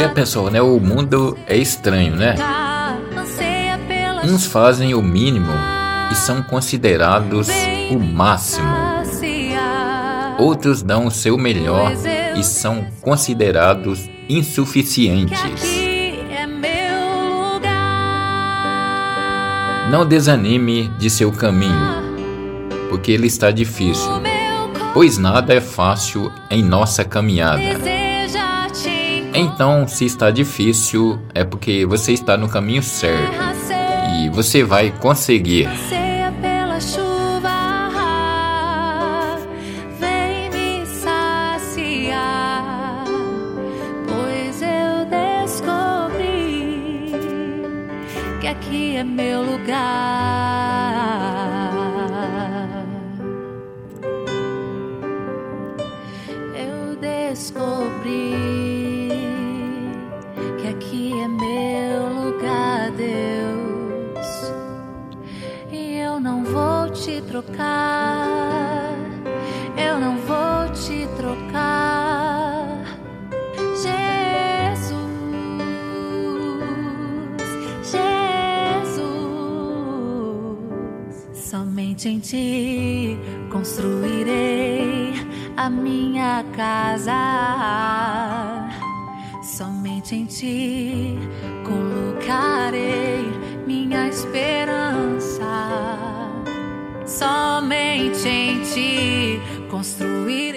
É, pessoal, né? O mundo é estranho, né? Uns fazem o mínimo e são considerados o máximo. Outros dão o seu melhor e são considerados insuficientes. Não desanime de seu caminho, porque ele está difícil, pois nada é fácil em nossa caminhada. Então, se está difícil, é porque você está no caminho certo e você vai conseguir. aqui é meu lugar. Eu descobri eu não vou te trocar. Eu não vou te trocar. Jesus, Jesus, somente em ti construirei a minha casa. Somente em ti colocarei minha Somente em ti construirei